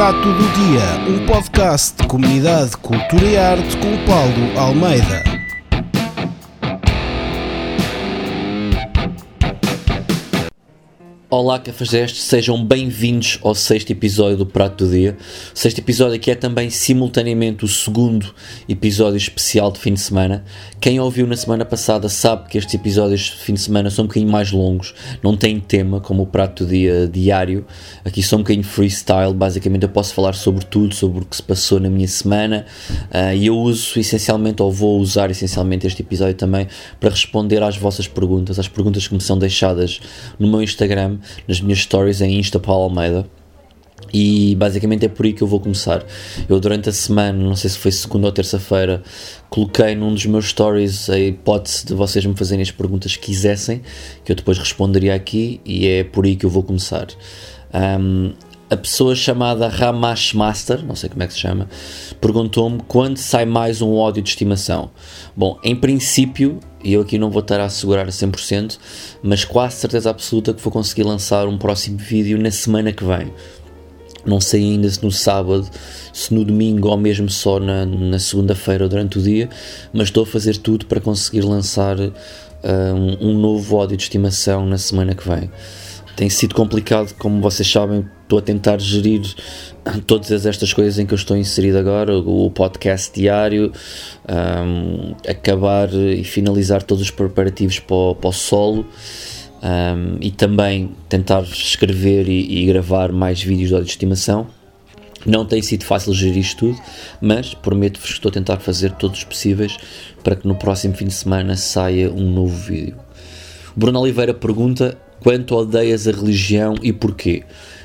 Prato do Dia, um podcast de comunidade, cultura e arte com Paulo Almeida. Olá Cafajestes, sejam bem-vindos ao sexto episódio do Prato do Dia. Sexto episódio que é também simultaneamente o segundo episódio especial de fim de semana. Quem ouviu na semana passada sabe que estes episódios de fim de semana são um bocadinho mais longos, não têm tema como o Prato do Dia diário. Aqui são um bocadinho freestyle, basicamente eu posso falar sobre tudo, sobre o que se passou na minha semana uh, e eu uso essencialmente, ou vou usar essencialmente este episódio também para responder às vossas perguntas, às perguntas que me são deixadas no meu Instagram nas minhas stories em Insta Paulo Almeida. E basicamente é por aí que eu vou começar. Eu, durante a semana, não sei se foi segunda ou terça-feira, coloquei num dos meus stories a hipótese de vocês me fazerem as perguntas que quisessem, que eu depois responderia aqui, e é por aí que eu vou começar. Um, a pessoa chamada Ramash Master, não sei como é que se chama, perguntou-me quando sai mais um ódio de estimação. Bom, em princípio, e eu aqui não vou estar a assegurar a 100%, mas quase certeza absoluta que vou conseguir lançar um próximo vídeo na semana que vem. Não sei ainda se no sábado, se no domingo ou mesmo só na, na segunda-feira durante o dia, mas estou a fazer tudo para conseguir lançar uh, um, um novo ódio de estimação na semana que vem. Tem sido complicado, como vocês sabem, estou a tentar gerir todas estas coisas em que eu estou inserido agora, o podcast diário, um, acabar e finalizar todos os preparativos para o, para o solo um, e também tentar escrever e, e gravar mais vídeos de estimação. Não tem sido fácil gerir isto tudo, mas prometo-vos que estou a tentar fazer todos os possíveis para que no próximo fim de semana saia um novo vídeo. Bruno Oliveira pergunta quanto odeias a religião e porquê.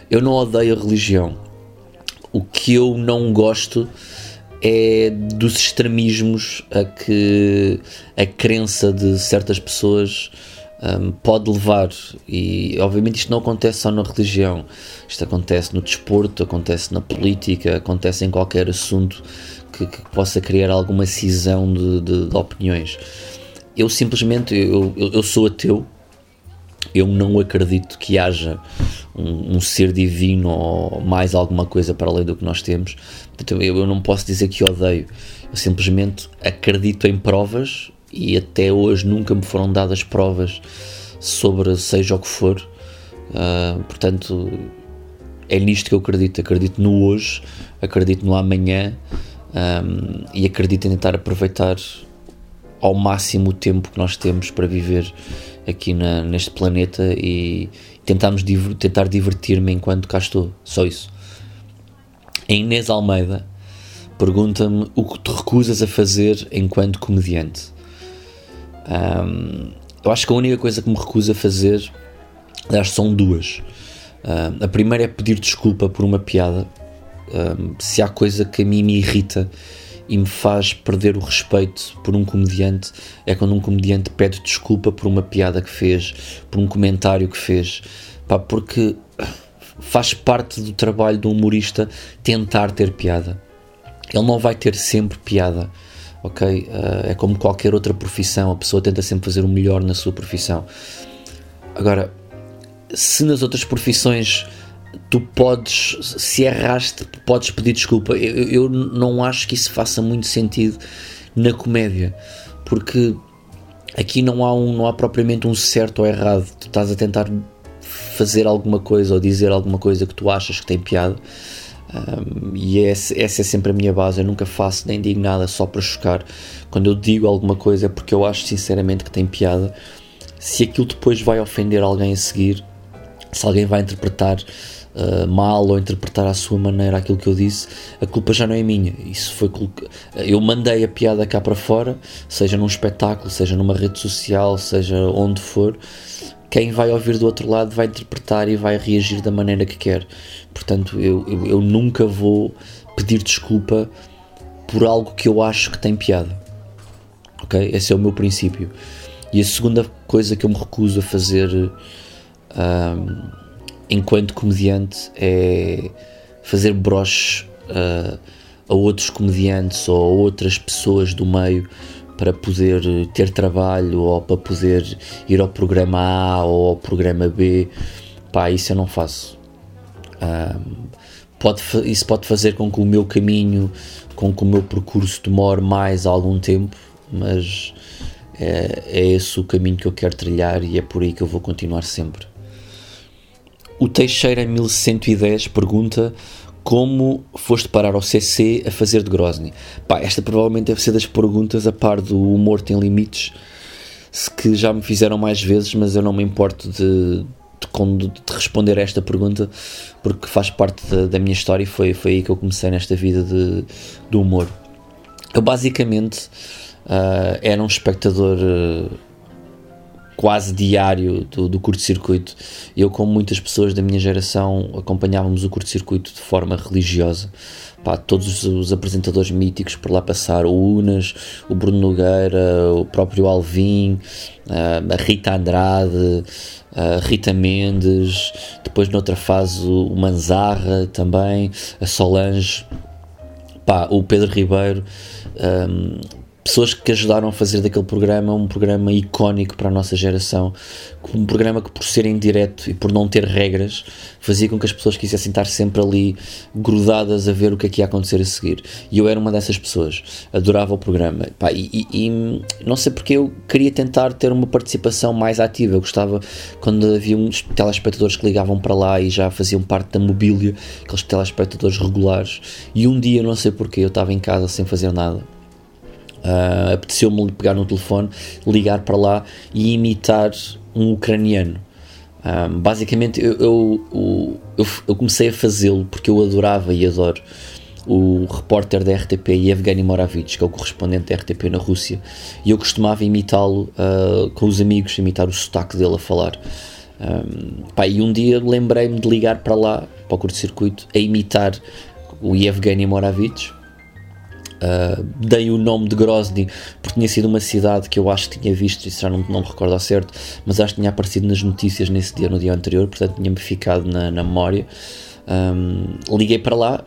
Eu não odeio a religião. O que eu não gosto é dos extremismos a que a crença de certas pessoas um, pode levar. E obviamente isto não acontece só na religião, isto acontece no desporto, acontece na política, acontece em qualquer assunto que, que possa criar alguma cisão de, de, de opiniões. Eu simplesmente eu, eu, eu sou ateu, eu não acredito que haja um, um, ser divino ou mais alguma coisa para além do que nós temos. Então eu, eu não posso dizer que odeio. Eu simplesmente acredito em provas e até hoje nunca me foram dadas provas sobre seja o que for. Uh, portanto, é nisto que eu acredito. Acredito no hoje, acredito no amanhã um, e acredito em tentar aproveitar ao máximo o tempo que nós temos para viver aqui na, neste planeta e tentarmos diver, tentar divertir-me enquanto cá estou. Só isso. A Inês Almeida pergunta-me o que te recusas a fazer enquanto comediante. Um, eu acho que a única coisa que me recuso a fazer, aliás, são duas. Um, a primeira é pedir desculpa por uma piada. Um, se há coisa que a mim me irrita e me faz perder o respeito por um comediante é quando um comediante pede desculpa por uma piada que fez, por um comentário que fez, pá, porque faz parte do trabalho do humorista tentar ter piada. Ele não vai ter sempre piada, ok? Uh, é como qualquer outra profissão, a pessoa tenta sempre fazer o melhor na sua profissão. Agora, se nas outras profissões tu podes, se erraste, podes pedir desculpa. Eu, eu não acho que isso faça muito sentido na comédia, porque aqui não há, um, não há propriamente um certo ou errado. Tu estás a tentar fazer alguma coisa ou dizer alguma coisa que tu achas que tem piada. Um, e essa, essa é sempre a minha base. Eu nunca faço nem digo nada só para chocar. Quando eu digo alguma coisa é porque eu acho sinceramente que tem piada. Se aquilo depois vai ofender alguém a seguir, se alguém vai interpretar uh, mal ou interpretar à sua maneira aquilo que eu disse, a culpa já não é minha. Isso foi eu mandei a piada cá para fora, seja num espetáculo, seja numa rede social, seja onde for. Quem vai ouvir do outro lado vai interpretar e vai reagir da maneira que quer. Portanto, eu, eu, eu nunca vou pedir desculpa por algo que eu acho que tem piada. Ok? Esse é o meu princípio. E a segunda coisa que eu me recuso a fazer. Um, enquanto comediante é fazer broches uh, a outros comediantes ou a outras pessoas do meio para poder ter trabalho ou para poder ir ao programa A ou ao programa B. Pá, isso eu não faço. Um, pode, isso pode fazer com que o meu caminho, com que o meu percurso demore mais algum tempo, mas é, é esse o caminho que eu quero trilhar e é por aí que eu vou continuar sempre. O Teixeira 1110 pergunta como foste parar ao CC a fazer de Grozny? Pá, esta provavelmente deve ser das perguntas a par do humor tem limites que já me fizeram mais vezes, mas eu não me importo de, de, de responder a esta pergunta porque faz parte da, da, minha história e foi, foi aí que eu comecei nesta vida de, do humor. Eu basicamente uh, era um espectador uh, quase diário do, do curto-circuito. Eu, como muitas pessoas da minha geração, acompanhávamos o curto-circuito de forma religiosa. Pá, todos os apresentadores míticos por lá passaram, o Unas, o Bruno Nogueira, o próprio Alvin, a Rita Andrade, a Rita Mendes, depois noutra fase o Manzarra também, a Solange, pá, o Pedro Ribeiro. Um, pessoas que ajudaram a fazer daquele programa um programa icónico para a nossa geração, um programa que por ser em direto e por não ter regras fazia com que as pessoas quisessem estar sempre ali grudadas a ver o que é que ia acontecer a seguir. E eu era uma dessas pessoas, adorava o programa. Pá, e, e, e, não sei porque eu queria tentar ter uma participação mais ativa. Eu gostava quando havia uns telespectadores que ligavam para lá e já faziam parte da mobília, aqueles telespectadores regulares. E um dia, não sei porquê, eu estava em casa sem fazer nada Uh, Apeteceu-me pegar no telefone, ligar para lá e imitar um ucraniano. Um, ah, basicamente, eu, eu, eu, eu comecei a fazê-lo porque eu adorava e adoro o repórter da RTP Evgeny Moravich, que é o correspondente da RTP na Rússia, e eu costumava imitá-lo uh, com os amigos, imitar o sotaque dele a falar. Um, pá, e um dia lembrei-me de ligar para lá, para o curto-circuito, a imitar o Evgeny Moravich, Uh, dei o nome de Grozny porque tinha sido uma cidade que eu acho que tinha visto, isso já não, não me recordo ao certo, mas acho que tinha aparecido nas notícias nesse dia, no dia anterior, portanto tinha-me ficado na, na memória. Um, liguei para lá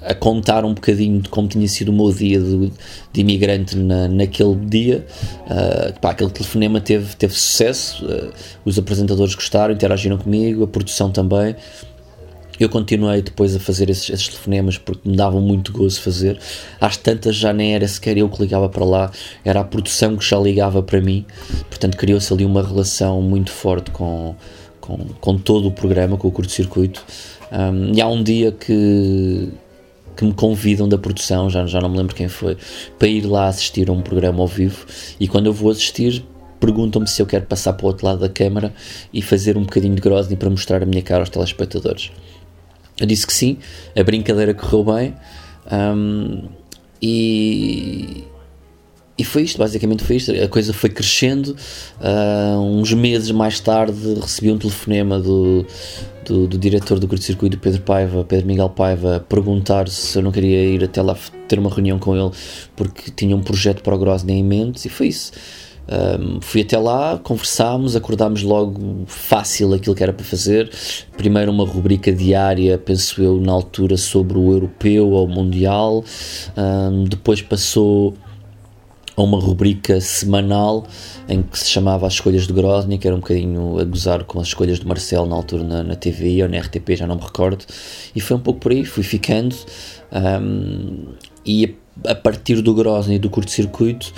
a contar um bocadinho de como tinha sido o meu dia de, de imigrante na, naquele dia. Uh, pá, aquele telefonema teve, teve sucesso, uh, os apresentadores gostaram, interagiram comigo, a produção também. Eu continuei depois a fazer esses, esses, telefonemas porque me davam muito gozo fazer. Às tantas já nem era sequer eu que ligava para lá, era a produção que já ligava para mim. Portanto, criou-se ali uma relação muito forte com, com, com todo o programa, com o curto-circuito. Um, e há um dia que, que me convidam da produção, já, já não me lembro quem foi, para ir lá assistir a um programa ao vivo. E quando eu vou assistir, perguntam-me se eu quero passar para o outro lado da câmara e fazer um bocadinho de Grozny para mostrar a minha cara aos telespectadores. Eu disse que sim, a brincadeira correu bem um, e, e foi isto, basicamente foi isto. A coisa foi crescendo. Uh, uns meses mais tarde recebi um telefonema do, do, do diretor do curto-circuito, Pedro Paiva, Pedro Miguel Paiva, perguntar se eu não queria ir até lá ter uma reunião com ele porque tinha um projeto para o Grosny em mente e foi isso. Um, fui até lá, conversámos, acordámos logo fácil aquilo que era para fazer. Primeiro, uma rubrica diária, penso eu, na altura, sobre o europeu ou o mundial. Um, depois passou a uma rubrica semanal em que se chamava As Escolhas de Grozny, que era um bocadinho a gozar com as escolhas de Marcelo na altura na, na TV ou na RTP, já não me recordo. E foi um pouco por aí, fui ficando. Um, e a, a partir do Grozny e do curto-circuito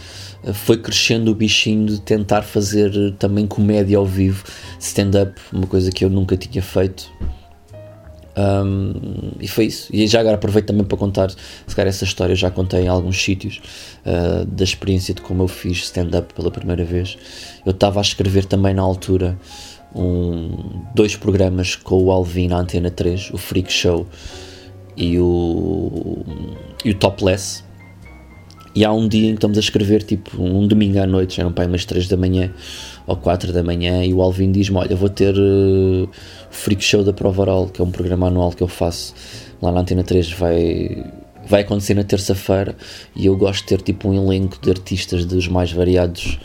foi crescendo o bichinho de tentar fazer também comédia ao vivo, stand-up, uma coisa que eu nunca tinha feito. Um, e foi isso. E já agora aproveito também para contar, se calhar essa história já contei em alguns sítios, uh, da experiência de como eu fiz stand-up pela primeira vez. Eu estava a escrever também na altura um, dois programas com o Alvin na Antena 3, o Freak Show e o, e o Topless e há um dia em que estamos a escrever, tipo, um domingo à noite, já não pai umas 3 da manhã ou 4 da manhã, e o Alvin diz-me: Olha, vou ter uh, o Freak Show da Prova Oral, que é um programa anual que eu faço lá na Antena 3, vai, vai acontecer na terça-feira, e eu gosto de ter tipo um elenco de artistas dos mais variados.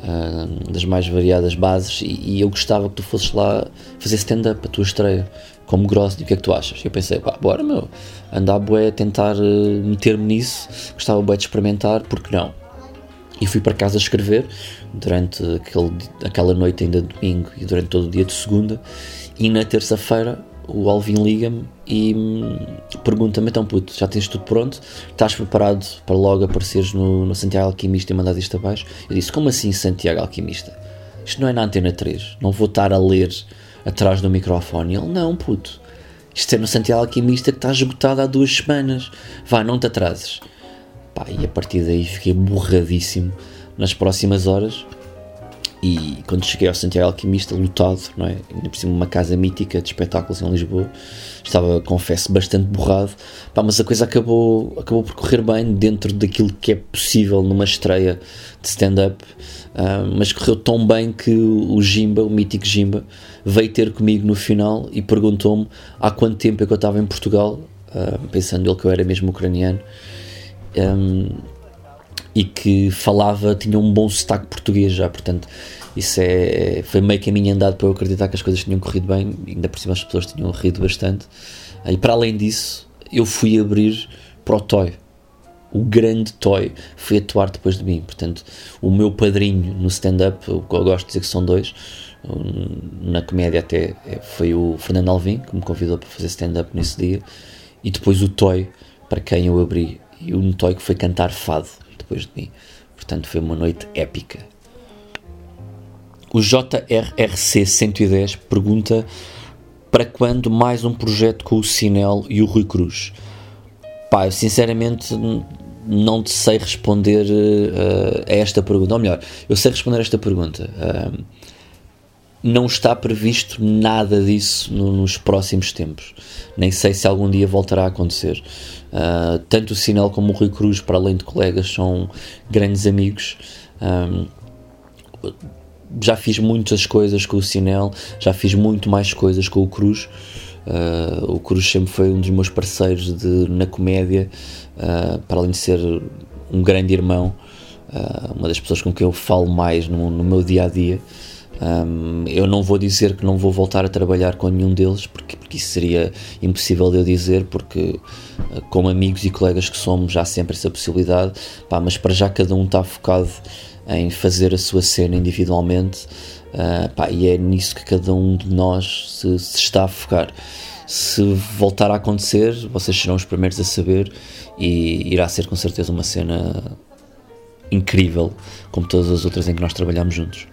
Uh, das mais variadas bases e, e, eu gostava que tu fosses lá fazer stand-up, a tua estreia como Grosny, o que é que tu achas? Eu pensei, pá, bora meu, andar bué, tentar uh, meter-me nisso, gostava bué de experimentar, porque não? E fui para casa escrever durante aquele, aquela noite ainda de domingo e durante todo o dia de segunda e na terça-feira o Alvin liga-me e hum, pergunta-me: então, puto, já tens tudo pronto? Estás preparado para logo apareceres no, no Santiago Alquimista e mandar isto abaixo? Eu disse: como assim Santiago Alquimista? Isto não é na Antena 3, não vou estar a ler atrás do microfone. Ele: não, puto, isto é no Santiago Alquimista que está esgotado há duas semanas. Vá, não te atrases. Pá, e a partir daí fiquei borradíssimo nas próximas horas e quando cheguei ao Santiago Alquimista, lotado, não é? Ainda por cima uma casa mítica de espetáculos em Lisboa, estava, confesso, bastante borrado, Pá, mas a coisa acabou, acabou por correr bem dentro daquilo que é possível numa estreia de stand-up, uh, mas correu tão bem que o Jimba, o mítico Jimba, veio ter comigo no final e perguntou-me há quanto tempo é que eu estava em Portugal, uh, pensando ele que eu era mesmo ucraniano. Um, e que falava, tinha um bom sotaque português já, portanto, isso é, foi meio caminho andado para eu acreditar que as coisas tinham corrido bem, ainda por cima as pessoas tinham rido bastante. E para além disso, eu fui abrir para o Toy. O grande Toy foi atuar depois de mim. Portanto, o meu padrinho no stand-up, eu gosto de dizer que são dois, na comédia até é, foi o Fernando Alvim, que me convidou para fazer stand-up nesse dia, e depois o Toy, para quem eu abri. E o Toy que foi cantar fado depois de mim. Portanto, foi uma noite épica. O JRRC 110 pergunta para quando mais um projeto com o Sinel e o Rui Cruz? Pá, eu sinceramente não sei responder uh, a esta pergunta. Ou melhor, eu sei responder a esta pergunta. Uh, não está previsto nada disso no, nos próximos tempos. Nem sei se algum dia voltará a acontecer. Uh, tanto o Sinel como o Rui Cruz, para além de colegas, são grandes amigos. Um, já fiz muitas coisas com o Sinel, já fiz muito mais coisas com o Cruz. Uh, o Cruz sempre foi um dos meus parceiros de, na comédia, uh, para além de ser um grande irmão, uma das pessoas com quem eu falo mais no, no meu dia a dia. Um, eu não vou dizer que não vou voltar a trabalhar com nenhum deles, porque, porque isso seria impossível de eu dizer, porque uh, como amigos e colegas que somos, há sempre essa possibilidade, pá, mas para já cada um está focado em fazer a sua cena individualmente, uh, pá, e é nisso que cada um de nós se, se está a focar. Se voltar a acontecer, vocês serão os primeiros a saber, e irá ser com certeza uma cena incrível, como todas as outras em que nós trabalhamos juntos.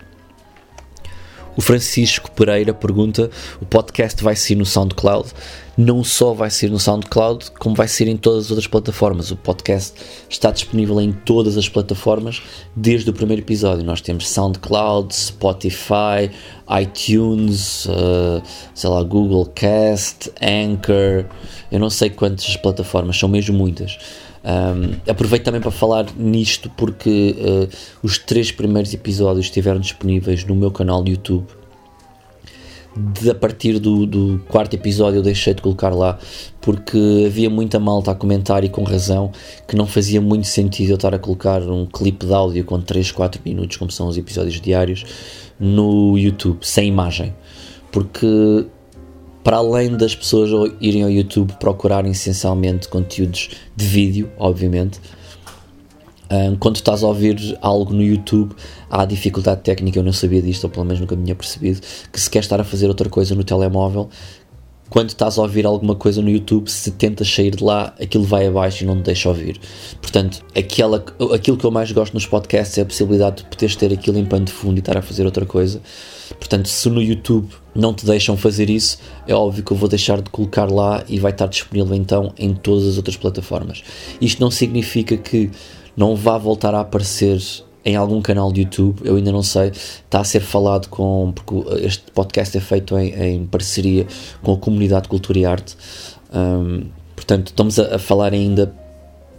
O Francisco Pereira pergunta: o podcast vai ser no SoundCloud? Não só vai ser no SoundCloud, como vai ser em todas as outras plataformas. O podcast está disponível em todas as plataformas desde o primeiro episódio. Nós temos SoundCloud, Spotify, iTunes, uh, sei lá, Google Cast, Anchor. Eu não sei quantas plataformas, são mesmo muitas. Um, aproveito também para falar nisto porque uh, os três primeiros episódios estiveram disponíveis no meu canal de YouTube. De, a partir do, do, quarto episódio eu deixei de colocar lá porque havia muita malta a comentar e com razão que não fazia muito sentido eu estar a colocar um clipe de áudio com 3, 4 minutos, como são os episódios diários, no YouTube, sem imagem. Porque para além das pessoas irem ao YouTube procurar essencialmente conteúdos de vídeo, obviamente, quando estás a ouvir algo no YouTube, há dificuldade técnica, eu não sabia disto, ou pelo menos nunca me tinha percebido, que se quer estar a fazer outra coisa no telemóvel, quando estás a ouvir alguma coisa no YouTube, se tentas sair de lá, aquilo vai abaixo e não te deixa ouvir. Portanto, aquela, aquilo que eu mais gosto nos podcasts é a possibilidade de poderes ter aquilo em pano de fundo e estar a fazer outra coisa. Portanto, se no YouTube não te deixam fazer isso, é óbvio que eu vou deixar de colocar lá e vai estar disponível então em todas as outras plataformas. Isto não significa que não vá voltar a aparecer em algum canal de YouTube, eu ainda não sei, está a ser falado com, porque este podcast é feito em, em parceria com a comunidade Cultura e Arte, um, portanto estamos a, a, falar ainda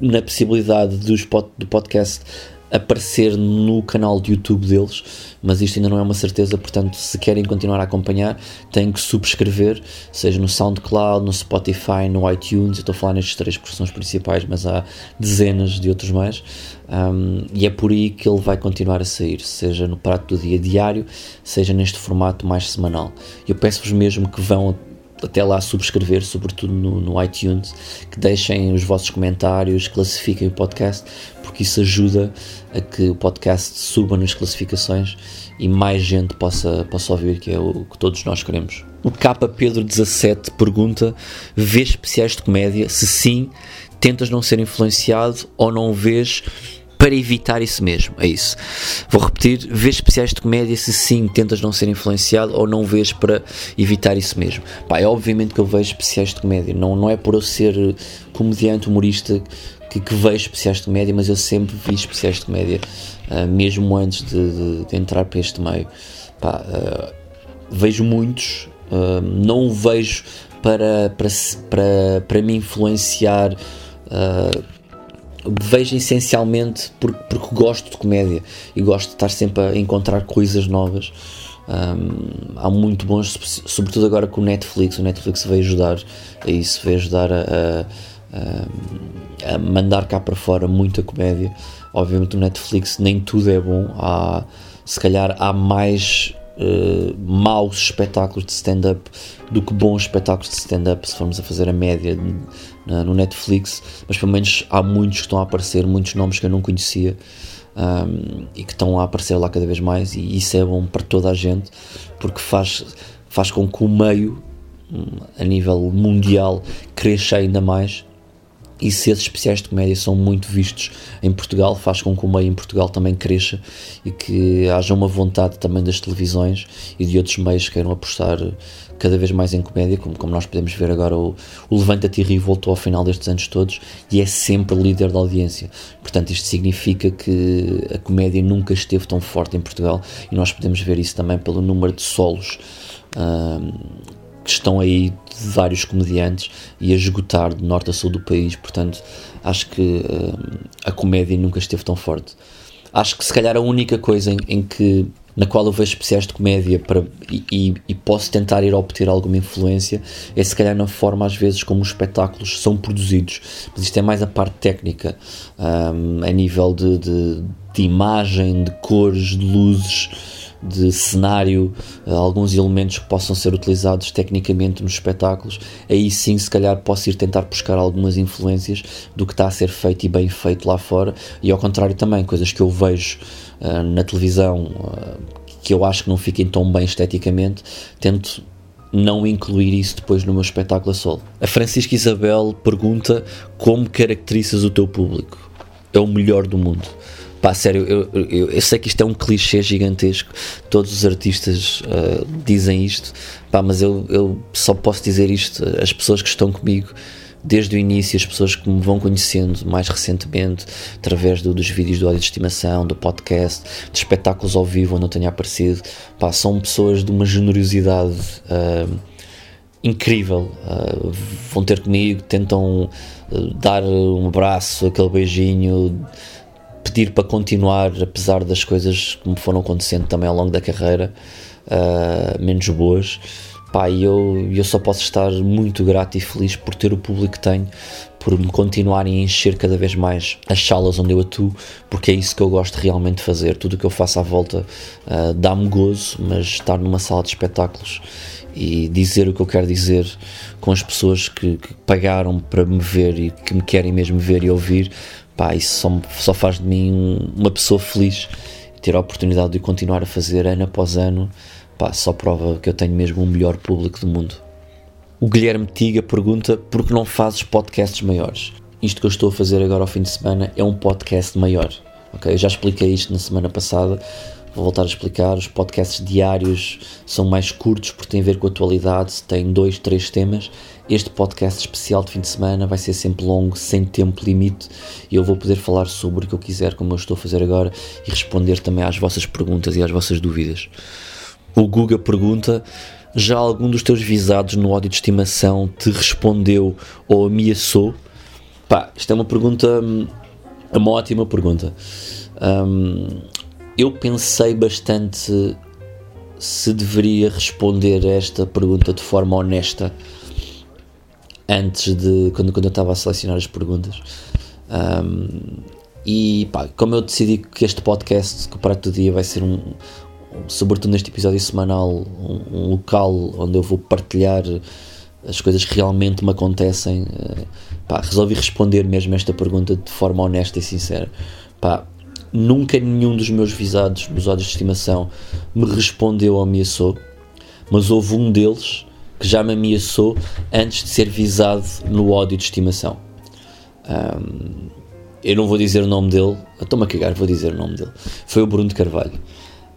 na possibilidade dos, do podcast aparecer no canal de YouTube deles, mas isto ainda não é uma certeza, portanto, se querem continuar a acompanhar, têm que subscrever, seja no SoundCloud, no Spotify, no iTunes. Eu estou a falar nestes três porque principais, mas há dezenas de outros mais. Um, e é por aí que ele vai continuar a sair, seja no prato do dia diário, seja neste formato mais semanal. Eu peço-vos mesmo que vão até lá subscrever, sobretudo no, no, iTunes, que deixem os vossos comentários, classifiquem o podcast, porque isso ajuda a que o podcast suba nas classificações e mais gente possa, possa ouvir, que é o que todos nós queremos. O Capa Pedro 17 pergunta: vês especiais de comédia? Se sim, tentas não ser influenciado ou não vês para evitar isso mesmo. É isso. Vou repetir: vês especiais de comédia se sim tentas não ser influenciado ou não vês para evitar isso mesmo. Pá, é obviamente que eu vejo especiais de comédia, não, não é por eu ser comediante, humorista. Que, que vejo especiais de comédia, mas eu sempre vi especiais de comédia, uh, mesmo antes de, de, de, entrar para este meio. Pá, uh, vejo muitos, uh, não vejo para, para, para, para me influenciar vejo essencialmente porque, porque gosto de comédia e gosto de estar sempre a encontrar coisas novas. Um, há muito bons, sobretudo agora com o Netflix. O Netflix veio ajudar a isso, veio ajudar a, a, a mandar cá para fora muita comédia. Obviamente, o Netflix nem tudo é bom. Há, se calhar há mais uh, maus espetáculos de stand-up do que bons espetáculos de stand-up, se formos a fazer a média na, no Netflix, mas pelo menos há muitos que estão a aparecer, muitos nomes que eu não conhecia um, e que estão a aparecer lá cada vez mais, e isso é bom para toda a gente porque faz, faz com que o meio a nível mundial cresça ainda mais e se esses especiais de comédia são muito vistos em Portugal, faz com que o meio em Portugal também cresça e que haja uma vontade também das televisões e de outros meios que queiram apostar cada vez mais em comédia, como, como nós podemos ver agora o, o Levanta-te e voltou ao final destes anos todos e é sempre líder da audiência. Portanto, isto significa que a comédia nunca esteve tão forte em Portugal e nós podemos ver isso também pelo número de solos que estão aí vários comediantes e a esgotar de norte a sul do país, portanto acho que uh, a comédia nunca esteve tão forte. Acho que se calhar a única coisa em, em que na qual eu vejo especiais de comédia para, e, e, e, posso tentar ir obter alguma influência é se calhar na forma às vezes como os espetáculos são produzidos, mas isto é mais a parte técnica, um, a nível de, de, de imagem, de cores, de luzes de cenário, eh, alguns elementos que possam ser utilizados tecnicamente nos espetáculos, aí sim, se calhar, posso ir tentar buscar algumas influências do que está a ser feito e bem feito lá fora, e ao contrário também, coisas que eu vejo uh, na televisão uh, que eu acho que não fiquem tão bem esteticamente, tento não incluir isso depois no meu espetáculo a solo. A Francisca Isabel pergunta como caracterizas o teu público. É o melhor do mundo. Pá, sério, eu, eu, eu, sei que isto é um clichê gigantesco, todos os artistas uh, dizem isto, pá, mas eu, eu só posso dizer isto, as pessoas que estão comigo. Desde o início, as pessoas que me vão conhecendo mais recentemente, através do, dos vídeos do áudio de estimação, do podcast, de espetáculos ao vivo onde eu tenho aparecido, pá, são pessoas de uma generosidade uh, incrível, uh, vão ter comigo, tentam dar um abraço, aquele beijinho pedir para continuar, apesar das coisas que me foram acontecendo também ao longo da carreira, uh, menos boas. Pá, eu, eu só posso estar muito grato e feliz por ter o público que tenho, por me continuarem a encher cada vez mais as salas onde eu atuo, porque é isso que eu gosto realmente de fazer. Tudo o que eu faço à volta uh, dá-me gozo, mas estar numa sala de espetáculos e dizer o que eu quero dizer com as pessoas que, que pagaram para me ver e que me querem mesmo ver e ouvir, pá, isso só, só faz de mim uma pessoa feliz. Ter a oportunidade de continuar a fazer ano após ano, pá, só prova que eu tenho mesmo o melhor público do mundo. O Guilherme Tiga pergunta por que não fazes podcasts maiores? Isto que eu estou a fazer agora ao fim de semana é um podcast maior. Okay? Eu já expliquei isto na semana passada, vou voltar a explicar. Os podcasts diários são mais curtos porque têm a ver com a atualidade, têm dois, três temas este podcast especial de fim de semana vai ser sempre longo, sem tempo limite, e eu vou poder falar sobre o que eu quiser, como eu estou a fazer agora, e responder também às vossas perguntas e às vossas dúvidas. O Guga pergunta: já algum dos teus visados no ódio de estimação te respondeu ou ameaçou? Pá, isto é uma pergunta, é uma ótima pergunta. Um, eu pensei bastante se deveria responder a esta pergunta de forma honesta antes de quando, quando eu estava a selecionar as perguntas. Um, e pá, como eu decidi que este podcast, que o Prato do Dia vai ser um, sobretudo neste episódio semanal, um, um, local onde eu vou partilhar as coisas realmente me acontecem. Uh, pá, resolvi responder mesmo esta pergunta de forma honesta e sincera. Pá, nunca nenhum dos meus visados nos ódios de estimação me respondeu ou ameaçou, mas houve um deles que já me ameaçou antes de ser visado no ódio de estimação. Um, eu não vou dizer o nome dele, estou-me a cagar, vou dizer o nome dele. Foi o Bruno de Carvalho.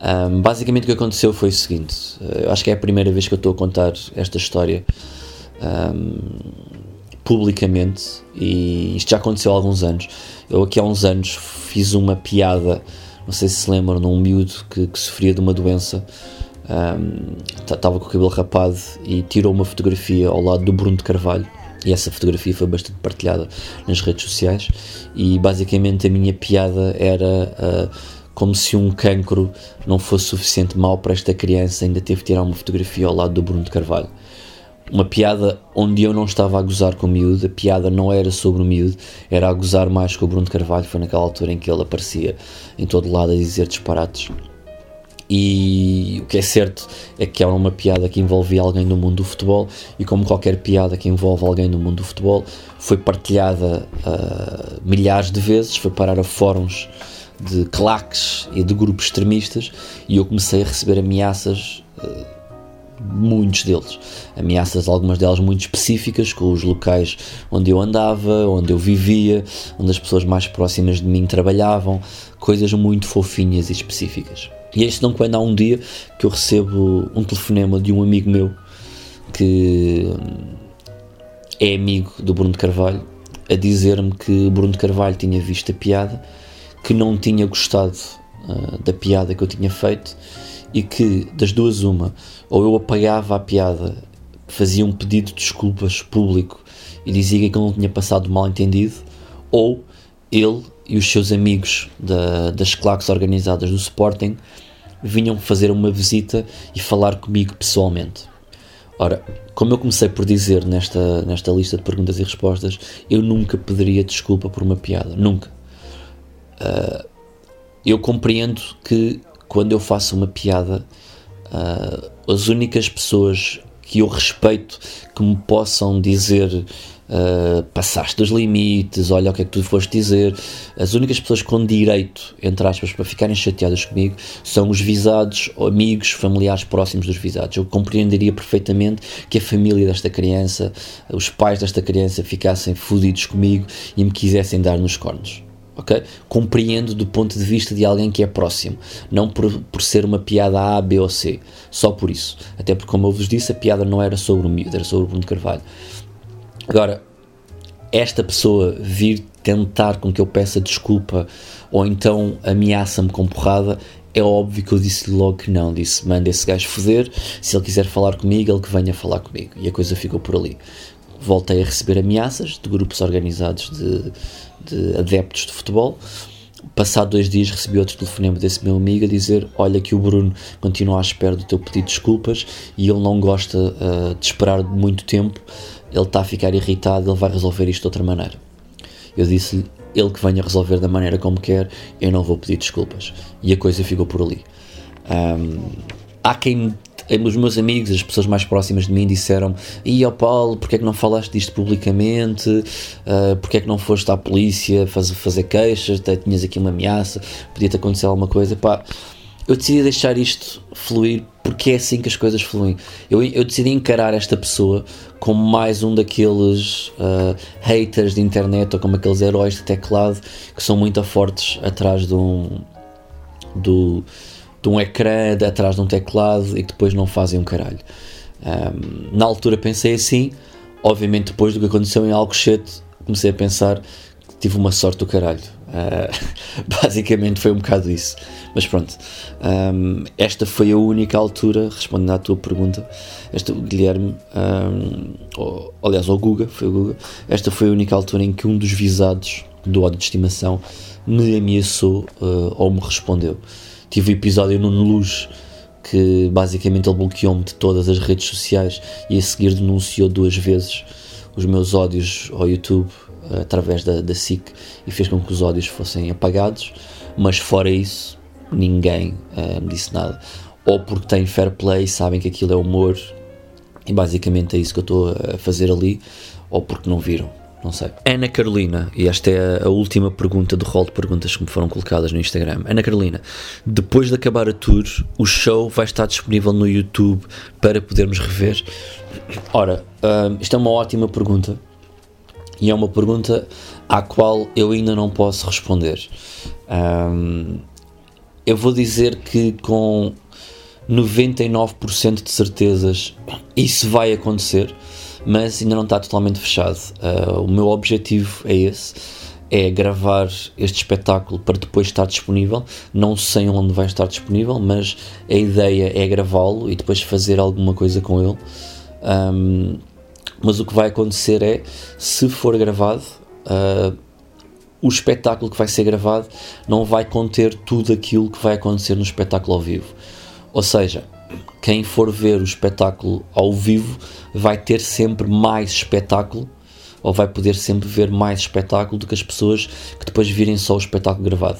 Um, basicamente o que aconteceu foi o seguinte: eu acho que é a primeira vez que eu estou a contar esta história um, publicamente e isto já aconteceu há alguns anos. Eu aqui há uns anos fiz uma piada, não sei se se lembram, num miúdo que, que sofria de uma doença. Estava um, com o cabelo rapado e tirou uma fotografia ao lado do Bruno de Carvalho. E essa fotografia foi bastante partilhada nas redes sociais. E basicamente a minha piada era uh, como se um cancro não fosse suficiente mal para esta criança ainda teve que tirar uma fotografia ao lado do Bruno de Carvalho uma piada onde eu não estava a gozar com o miúdo, a piada não era sobre o miúdo, era a gozar mais com o Bruno de Carvalho, foi naquela altura em que ele aparecia em todo lado a dizer disparates e o que é certo é que era uma piada que envolvia alguém do mundo do futebol, e como qualquer piada que envolve alguém do mundo do futebol, foi partilhada uh, milhares de vezes, foi parar a fóruns de claques e de grupos extremistas, e eu comecei a receber ameaças. Uh, muitos deles, ameaças, algumas delas muito específicas, com os locais onde eu andava, onde eu vivia, onde as pessoas mais próximas de mim trabalhavam, coisas muito fofinhas e específicas. E este não quando há um dia que eu recebo um telefonema de um amigo meu que é amigo do Bruno de Carvalho a dizer-me que Bruno de Carvalho tinha visto a piada, que não tinha gostado uh, da piada que eu tinha feito e que das duas uma, ou eu apagava a piada, fazia um pedido de desculpas público e dizia que ele não tinha passado mal entendido, ou ele e os seus amigos da, das claques organizadas do Sporting vinham fazer uma visita e falar comigo pessoalmente. Ora, como eu comecei por dizer nesta, nesta lista de perguntas e respostas, eu nunca pediria desculpa por uma piada. Nunca. Uh, eu compreendo que quando eu faço uma piada, uh, as únicas pessoas que eu respeito que me possam dizer uh, passaste dos limites, olha o que é que tu foste dizer. As únicas pessoas com direito, entre aspas, para ficarem chateadas comigo são os visados, amigos, familiares próximos dos visados. Eu compreenderia perfeitamente que a família desta criança, os pais desta criança ficassem fodidos comigo e me quisessem dar nos cornos. Okay? Compreendo do ponto de vista de alguém que é próximo, não por, por ser uma piada A, B ou C, só por isso. Até porque, como eu vos disse, a piada não era sobre o miúdo, era sobre o Bruno Carvalho. Agora, esta pessoa vir tentar com que eu peça desculpa ou então ameaça-me com porrada, é óbvio que eu disse logo que não. Disse: manda esse gajo foder, se ele quiser falar comigo, ele que venha falar comigo. E a coisa ficou por ali. Voltei a receber ameaças de grupos organizados de, de adeptos de futebol. Passado dois dias recebi outro telefonema desse meu amigo a dizer: Olha, que o Bruno continua à espera do teu pedido de desculpas e ele não gosta uh, de esperar muito tempo ele está a ficar irritado, ele vai resolver isto de outra maneira. Eu disse-lhe, ele que venha resolver da maneira como quer, eu não vou pedir desculpas. E a coisa ficou por ali. Um, há quem os meus amigos, as pessoas mais próximas de mim disseram e ó Paulo, porque é que não falaste disto publicamente? Uh, porque é que não foste à polícia fazer, fazer queixas, até tinhas aqui uma ameaça? Podia-te acontecer alguma coisa, pá eu decidi deixar isto fluir porque é assim que as coisas fluem. Eu, eu decidi encarar esta pessoa como mais um daqueles uh, haters de internet ou como aqueles heróis de teclado que são muito fortes atrás de um, do, de um ecrã, de, atrás de um teclado e que depois não fazem um caralho. Um, na altura pensei assim, obviamente depois do que aconteceu em Alcochete comecei a pensar que tive uma sorte do caralho. Uh, basicamente foi um bocado isso. Mas pronto, um, esta foi a única altura, respondendo à tua pergunta, esta, Guilherme, um, ou, aliás, o Guga, foi o Guga, esta foi a única altura em que um dos visados do ódio de estimação me ameaçou uh, ou me respondeu. Tive o episódio no Luz que basicamente ele bloqueou-me de todas as redes sociais e a seguir denunciou duas vezes os meus ódios ao YouTube através da, da SIC e fez com que os ódios fossem apagados. Mas fora isso, ninguém uh, me disse nada. Ou porque têm fair play, sabem que aquilo é humor E basicamente é isso que eu estou a fazer ali, ou porque não viram, não sei. Ana Carolina, e esta é a última pergunta do rol de perguntas que me foram colocadas no Instagram. Ana Carolina, depois de acabar a tour, o show vai estar disponível no YouTube para podermos rever? Ora, uh, isto é uma ótima pergunta e é uma pergunta à qual eu ainda não posso responder. Um, eu vou dizer que com 99% de certezas isso vai acontecer, mas ainda não está totalmente fechado. Uh, o meu objetivo é esse. É gravar este espetáculo para depois estar disponível. Não sei onde vai estar disponível, mas a ideia é gravá-lo e depois fazer alguma coisa com ele. Um, mas o que vai acontecer é, se for gravado, uh, o espetáculo que vai ser gravado não vai conter tudo aquilo que vai acontecer no espetáculo ao vivo. Ou seja, quem for ver o espetáculo ao vivo vai ter sempre mais espetáculo ou vai poder sempre ver mais espetáculo do que as pessoas que depois virem só o espetáculo gravado.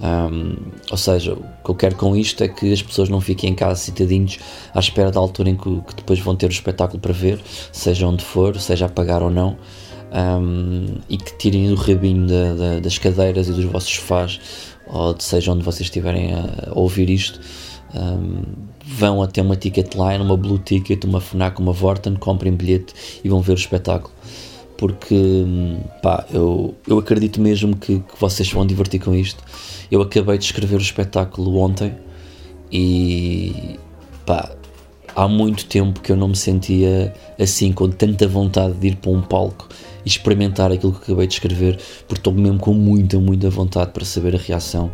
Um, ou seja, o que eu quero com isto é que as pessoas não fiquem em casa citadinhos à espera da altura em que, que depois vão ter o espetáculo para ver, seja onde for, seja a pagar ou não, um, e que tirem o rabinho da, da, das cadeiras e dos vossos sofás, ou de seja onde vocês estiverem a, a ouvir isto. Um, vão até uma ticket line, uma blue ticket, uma FNAC, uma Vorten, comprem bilhete e vão ver o espetáculo porque pá, eu, eu acredito mesmo que, que vocês vão divertir com isto. Eu acabei de escrever o espetáculo ontem e pá, há muito tempo que eu não me sentia assim, com tanta vontade de ir para um palco e experimentar aquilo que acabei de escrever, porque estou mesmo com muita, muita vontade para saber a reação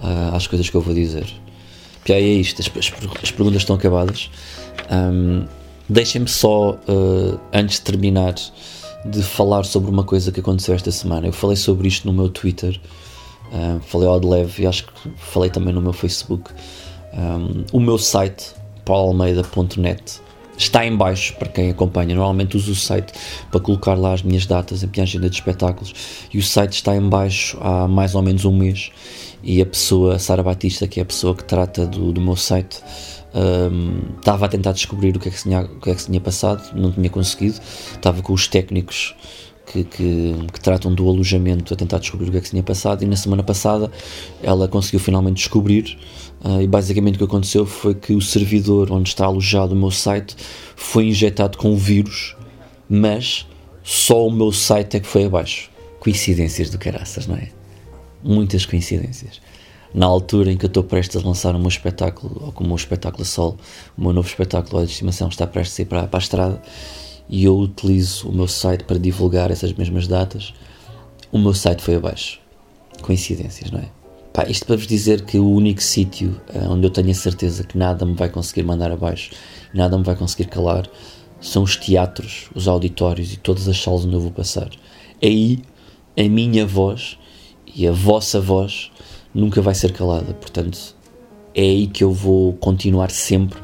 uh, às coisas que eu vou dizer. Aí é isto, as, as, as perguntas estão acabadas. Um, Deixem-me só, uh, antes de terminar, de falar sobre uma coisa que aconteceu esta semana. Eu falei sobre isto no meu Twitter, uh, falei ao de leve e acho que falei também no meu Facebook. Um, o meu site, paulalmeida.net, está em baixo para quem acompanha. Normalmente uso o site para colocar lá as minhas datas, a minha agenda de espetáculos e o site está em baixo há mais ou menos um mês e a pessoa, Sara Batista, que é a pessoa que trata do, do meu site, um, estava a tentar descobrir o que, é que tinha, o que é que tinha passado, não tinha conseguido. Estava com os técnicos que, que, que, tratam do alojamento a tentar descobrir o que é que tinha passado. E na semana passada ela conseguiu finalmente descobrir. Uh, e basicamente o que aconteceu foi que o servidor onde está alojado o meu site foi injetado com o vírus, mas só o meu site é que foi abaixo. Coincidências do caraças, não é? Muitas coincidências na altura em que eu estou prestes a lançar o meu espetáculo, ou como o meu espetáculo a solo, o meu novo espetáculo de estimação está prestes a ir para, para a estrada, e eu utilizo o meu site para divulgar essas mesmas datas, o meu site foi abaixo. Coincidências, não é? Pá, isto para vos dizer que o único sítio uh, onde eu tenho a certeza que nada me vai conseguir mandar abaixo, nada me vai conseguir calar, são os teatros, os auditórios e todas as salas onde eu vou passar. Aí a minha voz e a vossa voz nunca vai ser calada. Portanto, é aí que eu vou continuar sempre,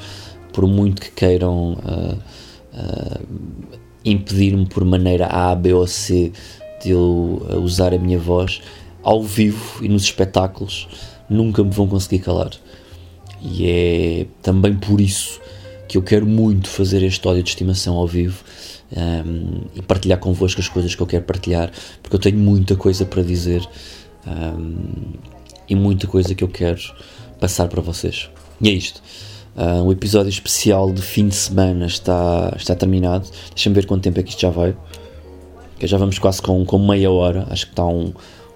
por muito que queiram uh, uh, impedir-me por maneira A, B ou C de eu usar a minha voz ao vivo e nos espetáculos, nunca me vão conseguir calar. E é também por isso que eu quero muito fazer este ódio de estimação ao vivo um, e partilhar convosco as coisas que eu quero partilhar, porque eu tenho muita coisa para dizer. Um, e muita coisa que eu quero passar para vocês. E é isto. Uh, o episódio especial de fim de semana está, está terminado. Deixa-me ver quanto tempo é que isto já vai. Que já vamos quase com, com meia hora. Acho que está um,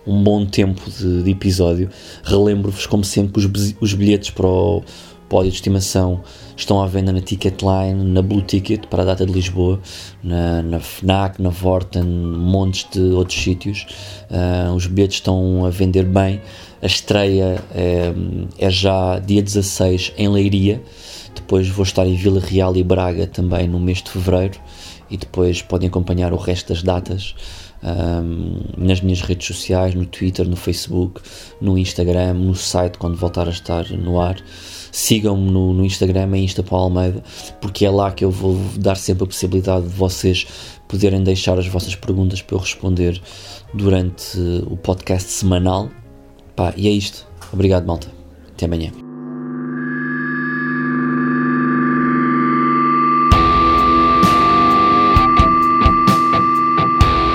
um bom tempo de, de episódio. Relembro-vos, como sempre, os, os bilhetes para o pódio de estimação estão à venda na Ticketline, na Blue Ticket para a data de Lisboa, na, na FNAC, na Vorten, montes de outros sítios. Uh, os bilhetes estão a vender bem. A estreia é, é já dia 16 em Leiria. Depois vou estar em Vila Real e Braga também no mês de fevereiro. E depois podem acompanhar o resto das datas um, nas minhas redes sociais, no Twitter, no Facebook, no Instagram, no site quando voltar a estar no ar sigam-me no, no, Instagram, é Insta Paulo Almeida, porque é lá que eu vou dar sempre a possibilidade de vocês poderem deixar as vossas perguntas para eu responder durante o podcast semanal. Pá, e é isto. Obrigado, malta. Até amanhã.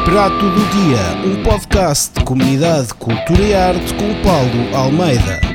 Prato do Dia, um podcast de comunidade, cultura e arte com Paulo Almeida.